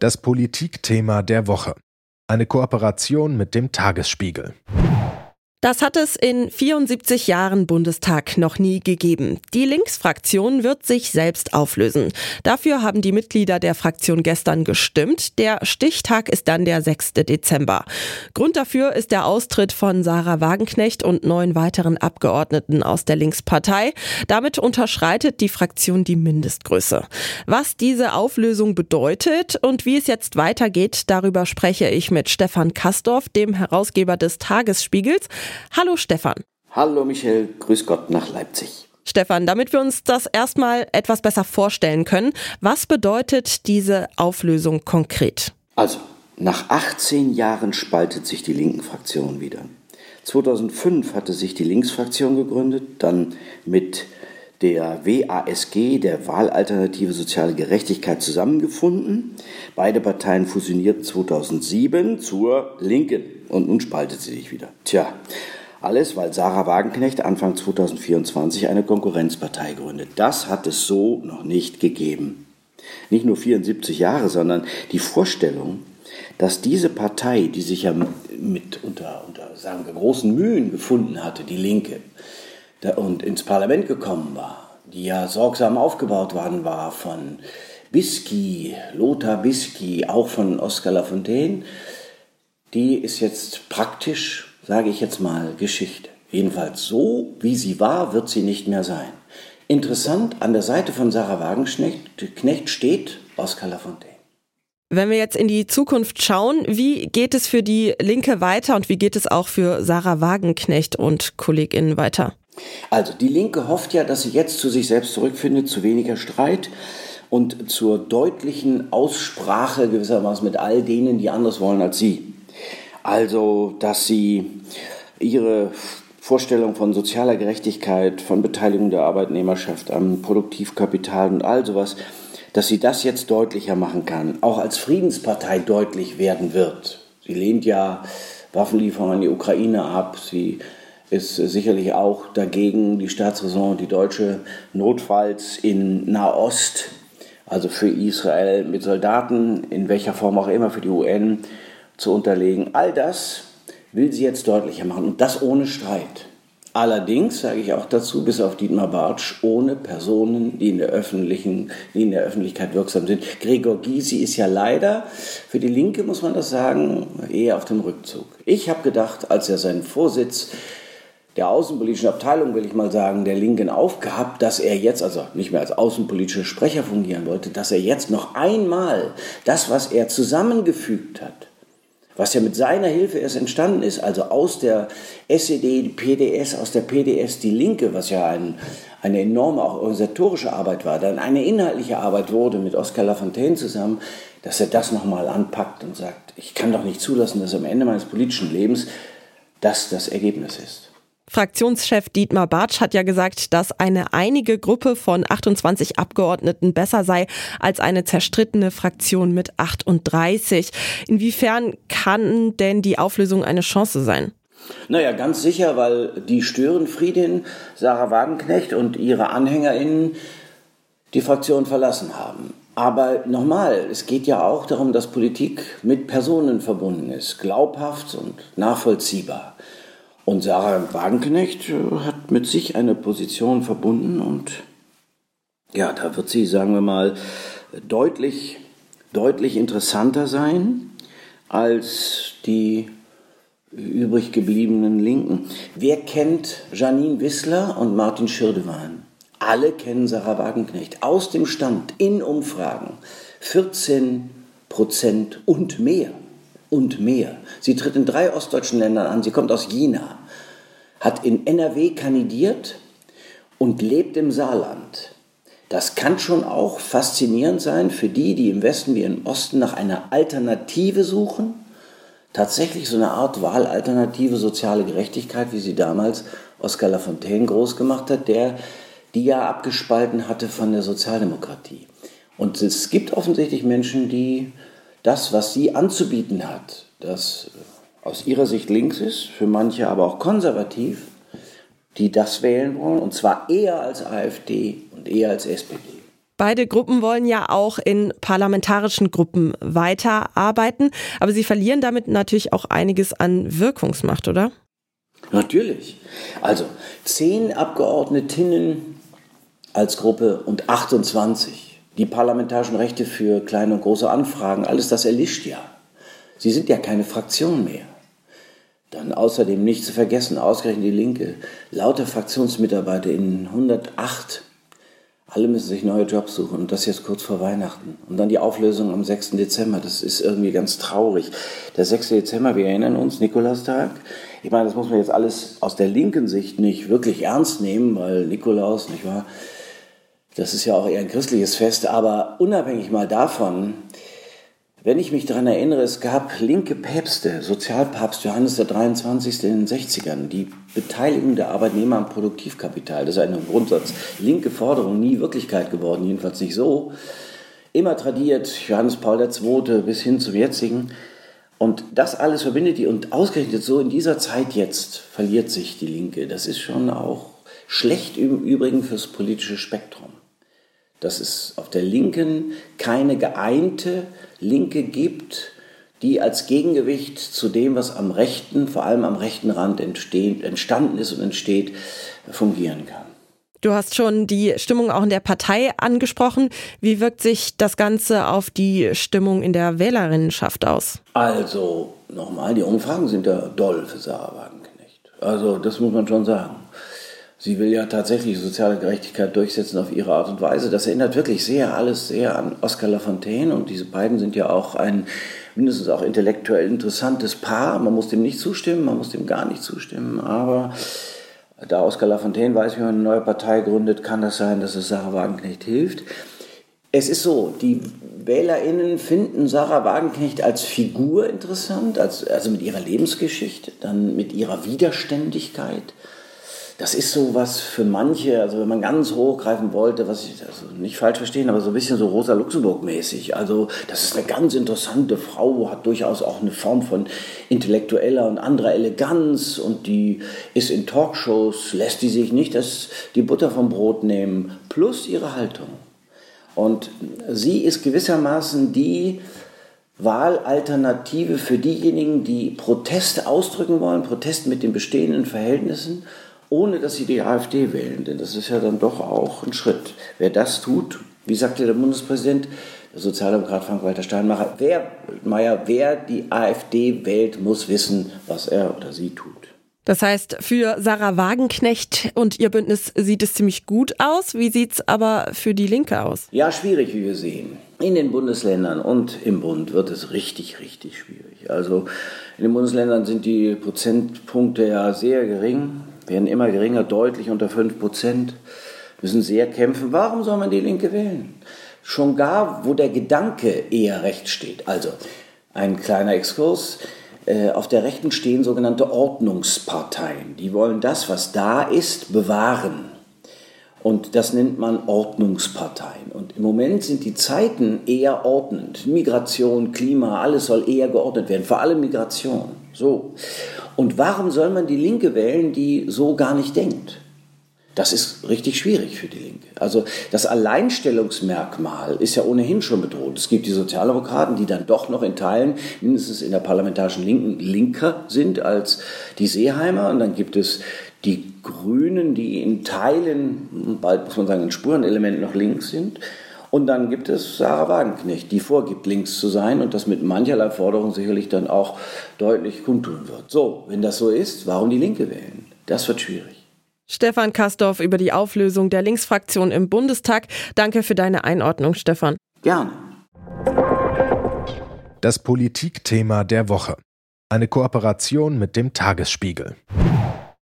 Das Politikthema der Woche. Eine Kooperation mit dem Tagesspiegel. Das hat es in 74 Jahren Bundestag noch nie gegeben. Die Linksfraktion wird sich selbst auflösen. Dafür haben die Mitglieder der Fraktion gestern gestimmt. Der Stichtag ist dann der 6. Dezember. Grund dafür ist der Austritt von Sarah Wagenknecht und neun weiteren Abgeordneten aus der Linkspartei. Damit unterschreitet die Fraktion die Mindestgröße. Was diese Auflösung bedeutet und wie es jetzt weitergeht, darüber spreche ich mit Stefan Kastorf, dem Herausgeber des Tagesspiegels. Hallo Stefan. Hallo Michel, grüß Gott nach Leipzig. Stefan, damit wir uns das erstmal etwas besser vorstellen können, was bedeutet diese Auflösung konkret? Also, nach 18 Jahren spaltet sich die linken Fraktion wieder. 2005 hatte sich die Linksfraktion gegründet, dann mit der WASG, der Wahlalternative Soziale Gerechtigkeit, zusammengefunden. Beide Parteien fusionierten 2007 zur Linken und nun spaltet sie sich wieder. Tja, alles, weil Sarah Wagenknecht Anfang 2024 eine Konkurrenzpartei gründet. Das hat es so noch nicht gegeben. Nicht nur 74 Jahre, sondern die Vorstellung, dass diese Partei, die sich ja mit unter, unter sagen wir, großen Mühen gefunden hatte, die Linke, und ins Parlament gekommen war, die ja sorgsam aufgebaut worden war von Bisky, Lothar Bisky, auch von Oskar Lafontaine, die ist jetzt praktisch, sage ich jetzt mal, Geschichte. Jedenfalls so, wie sie war, wird sie nicht mehr sein. Interessant, an der Seite von Sarah Wagenknecht steht Oskar Lafontaine. Wenn wir jetzt in die Zukunft schauen, wie geht es für die Linke weiter und wie geht es auch für Sarah Wagenknecht und KollegInnen weiter? Also die Linke hofft ja, dass sie jetzt zu sich selbst zurückfindet, zu weniger Streit und zur deutlichen Aussprache gewissermaßen mit all denen, die anders wollen als sie. Also, dass sie ihre Vorstellung von sozialer Gerechtigkeit, von Beteiligung der Arbeitnehmerschaft am Produktivkapital und all sowas, dass sie das jetzt deutlicher machen kann, auch als Friedenspartei deutlich werden wird. Sie lehnt ja Waffenlieferungen an die Ukraine ab, sie ist sicherlich auch dagegen, die Staatsräson, die deutsche, notfalls in Nahost, also für Israel mit Soldaten, in welcher Form auch immer, für die UN zu unterlegen. All das will sie jetzt deutlicher machen und das ohne Streit. Allerdings sage ich auch dazu, bis auf Dietmar Bartsch, ohne Personen, die in der, öffentlichen, die in der Öffentlichkeit wirksam sind. Gregor Gysi ist ja leider, für die Linke muss man das sagen, eher auf dem Rückzug. Ich habe gedacht, als er seinen Vorsitz der außenpolitischen Abteilung, will ich mal sagen, der Linken aufgehabt, dass er jetzt, also nicht mehr als außenpolitischer Sprecher fungieren wollte, dass er jetzt noch einmal das, was er zusammengefügt hat, was ja mit seiner Hilfe erst entstanden ist, also aus der SED, die PDS, aus der PDS die Linke, was ja ein, eine enorme auch organisatorische Arbeit war, dann eine inhaltliche Arbeit wurde mit Oskar Lafontaine zusammen, dass er das nochmal anpackt und sagt, ich kann doch nicht zulassen, dass am Ende meines politischen Lebens das das Ergebnis ist. Fraktionschef Dietmar Bartsch hat ja gesagt, dass eine einige Gruppe von 28 Abgeordneten besser sei als eine zerstrittene Fraktion mit 38. Inwiefern kann denn die Auflösung eine Chance sein? Naja, ganz sicher, weil die Störenfriedin Sarah Wagenknecht und ihre AnhängerInnen die Fraktion verlassen haben. Aber nochmal, es geht ja auch darum, dass Politik mit Personen verbunden ist, glaubhaft und nachvollziehbar. Und Sarah Wagenknecht äh, hat mit sich eine Position verbunden und ja, da wird sie, sagen wir mal, deutlich, deutlich interessanter sein als die übrig gebliebenen Linken. Wer kennt Janine Wissler und Martin Schirdewan? Alle kennen Sarah Wagenknecht aus dem Stand in Umfragen. 14 Prozent und mehr und mehr. Sie tritt in drei ostdeutschen Ländern an. Sie kommt aus Jena, hat in NRW kandidiert und lebt im Saarland. Das kann schon auch faszinierend sein für die, die im Westen wie im Osten nach einer Alternative suchen. Tatsächlich so eine Art Wahlalternative soziale Gerechtigkeit, wie sie damals Oskar Lafontaine groß gemacht hat, der die ja abgespalten hatte von der Sozialdemokratie. Und es gibt offensichtlich Menschen, die das, was sie anzubieten hat, das aus ihrer Sicht links ist, für manche aber auch konservativ, die das wählen wollen, und zwar eher als AfD und eher als SPD. Beide Gruppen wollen ja auch in parlamentarischen Gruppen weiterarbeiten, aber sie verlieren damit natürlich auch einiges an Wirkungsmacht, oder? Natürlich. Also zehn Abgeordnetinnen als Gruppe und 28. Die parlamentarischen Rechte für kleine und große Anfragen, alles das erlischt ja. Sie sind ja keine Fraktion mehr. Dann außerdem nicht zu vergessen, ausgerechnet die Linke, lauter Fraktionsmitarbeiter in 108. Alle müssen sich neue Jobs suchen und das jetzt kurz vor Weihnachten. Und dann die Auflösung am 6. Dezember, das ist irgendwie ganz traurig. Der 6. Dezember, wir erinnern uns, Nikolaustag. Ich meine, das muss man jetzt alles aus der linken Sicht nicht wirklich ernst nehmen, weil Nikolaus, nicht wahr, das ist ja auch eher ein christliches Fest, aber unabhängig mal davon, wenn ich mich daran erinnere, es gab linke Päpste, Sozialpapst Johannes der 23. in den 60ern, die Beteiligung der Arbeitnehmer am Produktivkapital, das ist eine Grundsatz, linke Forderung, nie Wirklichkeit geworden, jedenfalls nicht so. Immer tradiert, Johannes Paul II. bis hin zum jetzigen. Und das alles verbindet die und ausgerechnet so in dieser Zeit jetzt verliert sich die Linke. Das ist schon auch schlecht im Übrigen fürs politische Spektrum dass es auf der Linken keine geeinte Linke gibt, die als Gegengewicht zu dem, was am rechten, vor allem am rechten Rand entstanden ist und entsteht, fungieren kann. Du hast schon die Stimmung auch in der Partei angesprochen. Wie wirkt sich das Ganze auf die Stimmung in der Wählerinnenschaft aus? Also, nochmal, die Umfragen sind ja doll für Sarah Wagenknecht. Also, das muss man schon sagen. Sie will ja tatsächlich soziale Gerechtigkeit durchsetzen auf ihre Art und Weise. Das erinnert wirklich sehr alles sehr an Oscar Lafontaine und diese beiden sind ja auch ein mindestens auch intellektuell interessantes Paar. Man muss dem nicht zustimmen, man muss dem gar nicht zustimmen, aber da Oscar Lafontaine weiß, wie man eine neue Partei gründet, kann das sein, dass es Sarah Wagenknecht hilft. Es ist so, die WählerInnen finden Sarah Wagenknecht als Figur interessant, als, also mit ihrer Lebensgeschichte, dann mit ihrer Widerständigkeit, das ist so was für manche, also wenn man ganz hochgreifen wollte, was ich also nicht falsch verstehen, aber so ein bisschen so Rosa Luxemburg-mäßig. Also das ist eine ganz interessante Frau, hat durchaus auch eine Form von intellektueller und anderer Eleganz und die ist in Talkshows, lässt die sich nicht das, die Butter vom Brot nehmen, plus ihre Haltung. Und sie ist gewissermaßen die Wahlalternative für diejenigen, die Proteste ausdrücken wollen, Protest mit den bestehenden Verhältnissen ohne dass sie die AfD wählen. Denn das ist ja dann doch auch ein Schritt. Wer das tut, wie sagte der Bundespräsident, der Sozialdemokrat Frank-Walter Steinmeier, wer, Meier, wer die AfD wählt, muss wissen, was er oder sie tut. Das heißt, für Sarah Wagenknecht und ihr Bündnis sieht es ziemlich gut aus. Wie sieht es aber für die Linke aus? Ja, schwierig, wie wir sehen. In den Bundesländern und im Bund wird es richtig, richtig schwierig. Also in den Bundesländern sind die Prozentpunkte ja sehr gering werden immer geringer, deutlich unter 5 Prozent, müssen sehr kämpfen. Warum soll man die Linke wählen? Schon gar, wo der Gedanke eher rechts steht. Also ein kleiner Exkurs. Äh, auf der Rechten stehen sogenannte Ordnungsparteien. Die wollen das, was da ist, bewahren. Und das nennt man Ordnungsparteien. Und im Moment sind die Zeiten eher ordnend. Migration, Klima, alles soll eher geordnet werden, vor allem Migration. So. Und warum soll man die Linke wählen, die so gar nicht denkt? Das ist richtig schwierig für die Linke. Also das Alleinstellungsmerkmal ist ja ohnehin schon bedroht. Es gibt die Sozialdemokraten, die dann doch noch in Teilen, mindestens in der parlamentarischen Linken, linker sind als die Seeheimer. Und dann gibt es die Grünen, die in Teilen, bald muss man sagen, in Spurenelementen noch links sind. Und dann gibt es Sarah Wagenknecht, die vorgibt, links zu sein und das mit mancherlei Forderungen sicherlich dann auch deutlich kundtun wird. So, wenn das so ist, warum die Linke wählen? Das wird schwierig. Stefan Kastorf über die Auflösung der Linksfraktion im Bundestag. Danke für deine Einordnung, Stefan. Gerne. Das Politikthema der Woche. Eine Kooperation mit dem Tagesspiegel.